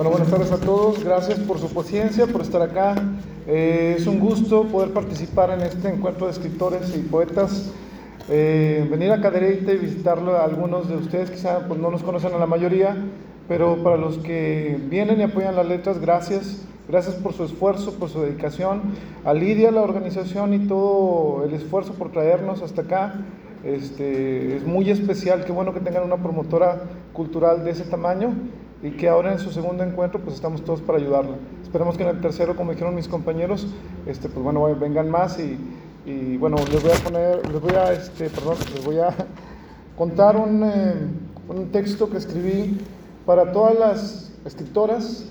Bueno, buenas tardes a todos. Gracias por su paciencia, por estar acá. Eh, es un gusto poder participar en este encuentro de escritores y poetas. Eh, venir a Cadereyte y visitarlo a algunos de ustedes, quizá pues, no nos conocen a la mayoría, pero para los que vienen y apoyan las letras, gracias. Gracias por su esfuerzo, por su dedicación. A Lidia, la organización y todo el esfuerzo por traernos hasta acá. Este, es muy especial, qué bueno que tengan una promotora cultural de ese tamaño y que ahora en su segundo encuentro pues estamos todos para ayudarla. Esperemos que en el tercero, como dijeron mis compañeros, este, pues bueno, vengan más y, y bueno, les voy a poner, les voy a, este, perdón, les voy a contar un, eh, un texto que escribí para todas las escritoras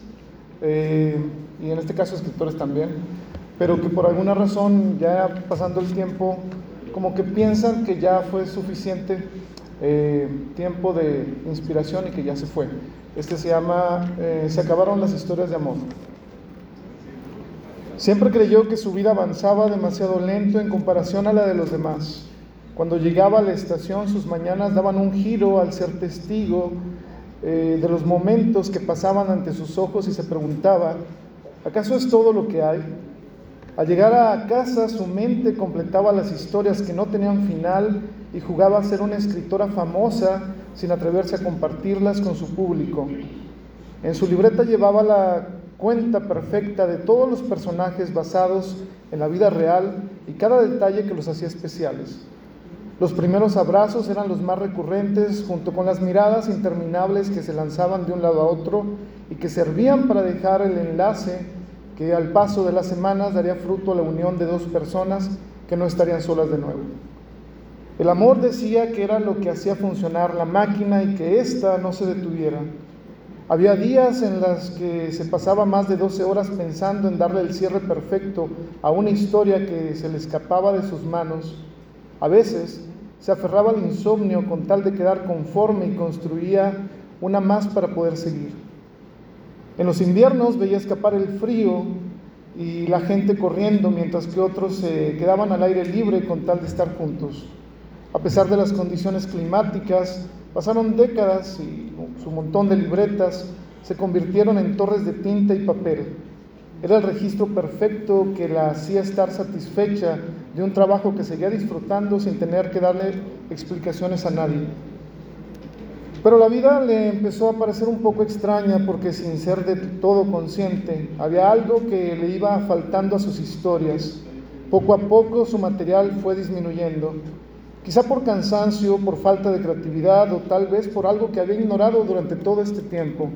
eh, y en este caso escritores también, pero que por alguna razón ya pasando el tiempo como que piensan que ya fue suficiente eh, tiempo de inspiración y que ya se fue. Este se llama eh, Se acabaron las historias de amor. Siempre creyó que su vida avanzaba demasiado lento en comparación a la de los demás. Cuando llegaba a la estación, sus mañanas daban un giro al ser testigo eh, de los momentos que pasaban ante sus ojos y se preguntaba, ¿acaso es todo lo que hay? Al llegar a casa, su mente completaba las historias que no tenían final y jugaba a ser una escritora famosa sin atreverse a compartirlas con su público. En su libreta llevaba la cuenta perfecta de todos los personajes basados en la vida real y cada detalle que los hacía especiales. Los primeros abrazos eran los más recurrentes, junto con las miradas interminables que se lanzaban de un lado a otro y que servían para dejar el enlace que al paso de las semanas daría fruto a la unión de dos personas que no estarían solas de nuevo. El amor decía que era lo que hacía funcionar la máquina y que ésta no se detuviera. Había días en los que se pasaba más de 12 horas pensando en darle el cierre perfecto a una historia que se le escapaba de sus manos. A veces se aferraba al insomnio con tal de quedar conforme y construía una más para poder seguir. En los inviernos veía escapar el frío y la gente corriendo mientras que otros se quedaban al aire libre con tal de estar juntos. A pesar de las condiciones climáticas, pasaron décadas y su montón de libretas se convirtieron en torres de tinta y papel. Era el registro perfecto que la hacía estar satisfecha de un trabajo que seguía disfrutando sin tener que darle explicaciones a nadie. Pero la vida le empezó a parecer un poco extraña porque sin ser de todo consciente, había algo que le iba faltando a sus historias. Poco a poco su material fue disminuyendo, quizá por cansancio, por falta de creatividad o tal vez por algo que había ignorado durante todo este tiempo.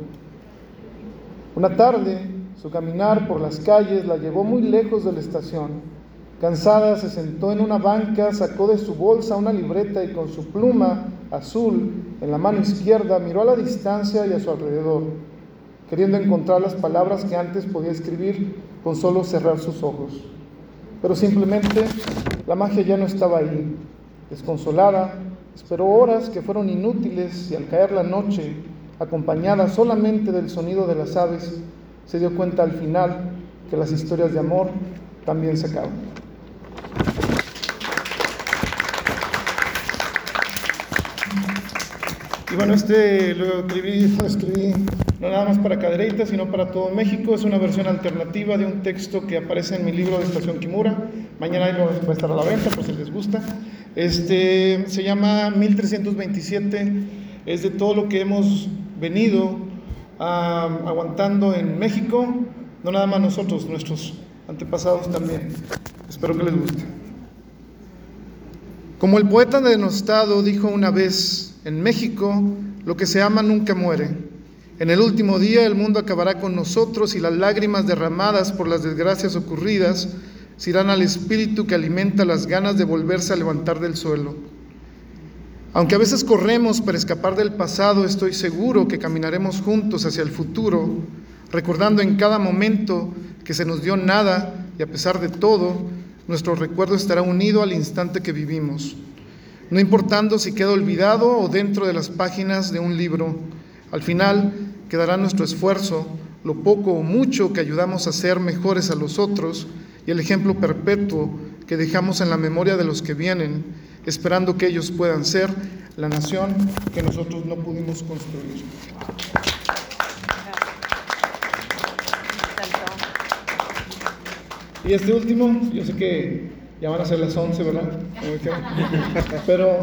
Una tarde, su caminar por las calles la llevó muy lejos de la estación. Cansada, se sentó en una banca, sacó de su bolsa una libreta y con su pluma azul en la mano izquierda miró a la distancia y a su alrededor, queriendo encontrar las palabras que antes podía escribir con solo cerrar sus ojos. Pero simplemente la magia ya no estaba ahí. Desconsolada, esperó horas que fueron inútiles y al caer la noche, acompañada solamente del sonido de las aves, se dio cuenta al final que las historias de amor también se acaban. Y bueno, este lo escribí, escribí no nada más para Cadereyta, sino para todo México. Es una versión alternativa de un texto que aparece en mi libro de Estación Kimura. Mañana ahí va a estar a la venta, por si les gusta. Este, se llama 1327. Es de todo lo que hemos venido aguantando en México. No nada más nosotros, nuestros antepasados también. Espero que les guste. Como el poeta denostado dijo una vez, en México, lo que se ama nunca muere. En el último día el mundo acabará con nosotros y las lágrimas derramadas por las desgracias ocurridas se irán al espíritu que alimenta las ganas de volverse a levantar del suelo. Aunque a veces corremos para escapar del pasado, estoy seguro que caminaremos juntos hacia el futuro, recordando en cada momento que se nos dio nada y a pesar de todo, nuestro recuerdo estará unido al instante que vivimos no importando si queda olvidado o dentro de las páginas de un libro. Al final quedará nuestro esfuerzo, lo poco o mucho que ayudamos a ser mejores a los otros y el ejemplo perpetuo que dejamos en la memoria de los que vienen, esperando que ellos puedan ser la nación que nosotros no pudimos construir. Y este último, yo sé que ya van a ser las 11, ¿verdad? Pero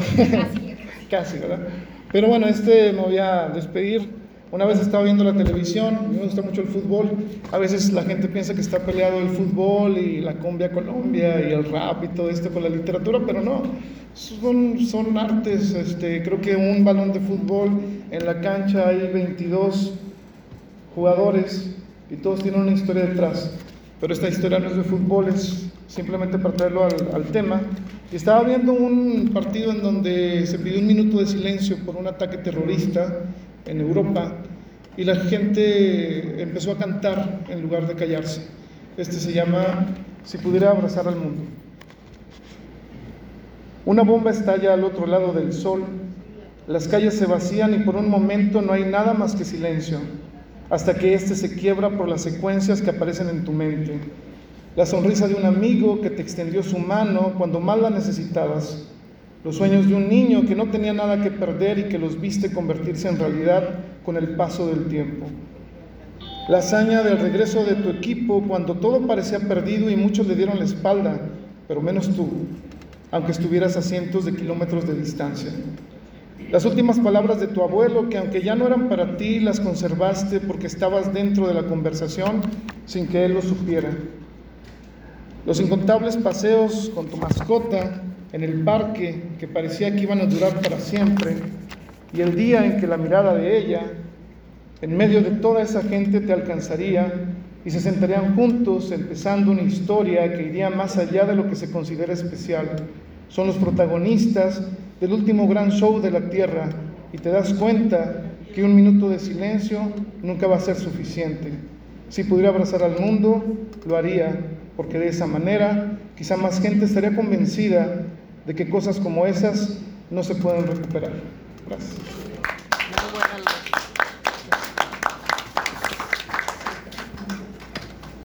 casi, ¿verdad? Pero bueno, este me voy a despedir. Una vez estaba viendo la televisión, me gusta mucho el fútbol. A veces la gente piensa que está peleado el fútbol y la cumbia Colombia y el rap y todo esto con la literatura, pero no. Son, son artes. Este, creo que un balón de fútbol en la cancha hay 22 jugadores y todos tienen una historia detrás. Pero esta historia no es de fútbol, es simplemente para traerlo al, al tema. Y estaba viendo un partido en donde se pidió un minuto de silencio por un ataque terrorista en Europa y la gente empezó a cantar en lugar de callarse. Este se llama Si pudiera abrazar al mundo. Una bomba estalla al otro lado del sol, las calles se vacían y por un momento no hay nada más que silencio, hasta que éste se quiebra por las secuencias que aparecen en tu mente. La sonrisa de un amigo que te extendió su mano cuando más la necesitabas los sueños de un niño que no tenía nada que perder y que los viste convertirse en realidad con el paso del tiempo. La hazaña del regreso de tu equipo cuando todo parecía perdido y muchos le dieron la espalda, pero menos tú, aunque estuvieras a cientos de kilómetros de distancia. Las últimas palabras de tu abuelo, que aunque ya no eran para ti, las conservaste porque estabas dentro de la conversación sin que él lo supiera. Los incontables paseos con tu mascota, en el parque que parecía que iban a durar para siempre, y el día en que la mirada de ella, en medio de toda esa gente, te alcanzaría y se sentarían juntos empezando una historia que iría más allá de lo que se considera especial. Son los protagonistas del último gran show de la Tierra y te das cuenta que un minuto de silencio nunca va a ser suficiente. Si pudiera abrazar al mundo, lo haría, porque de esa manera quizá más gente estaría convencida de que cosas como esas no se pueden recuperar. Gracias.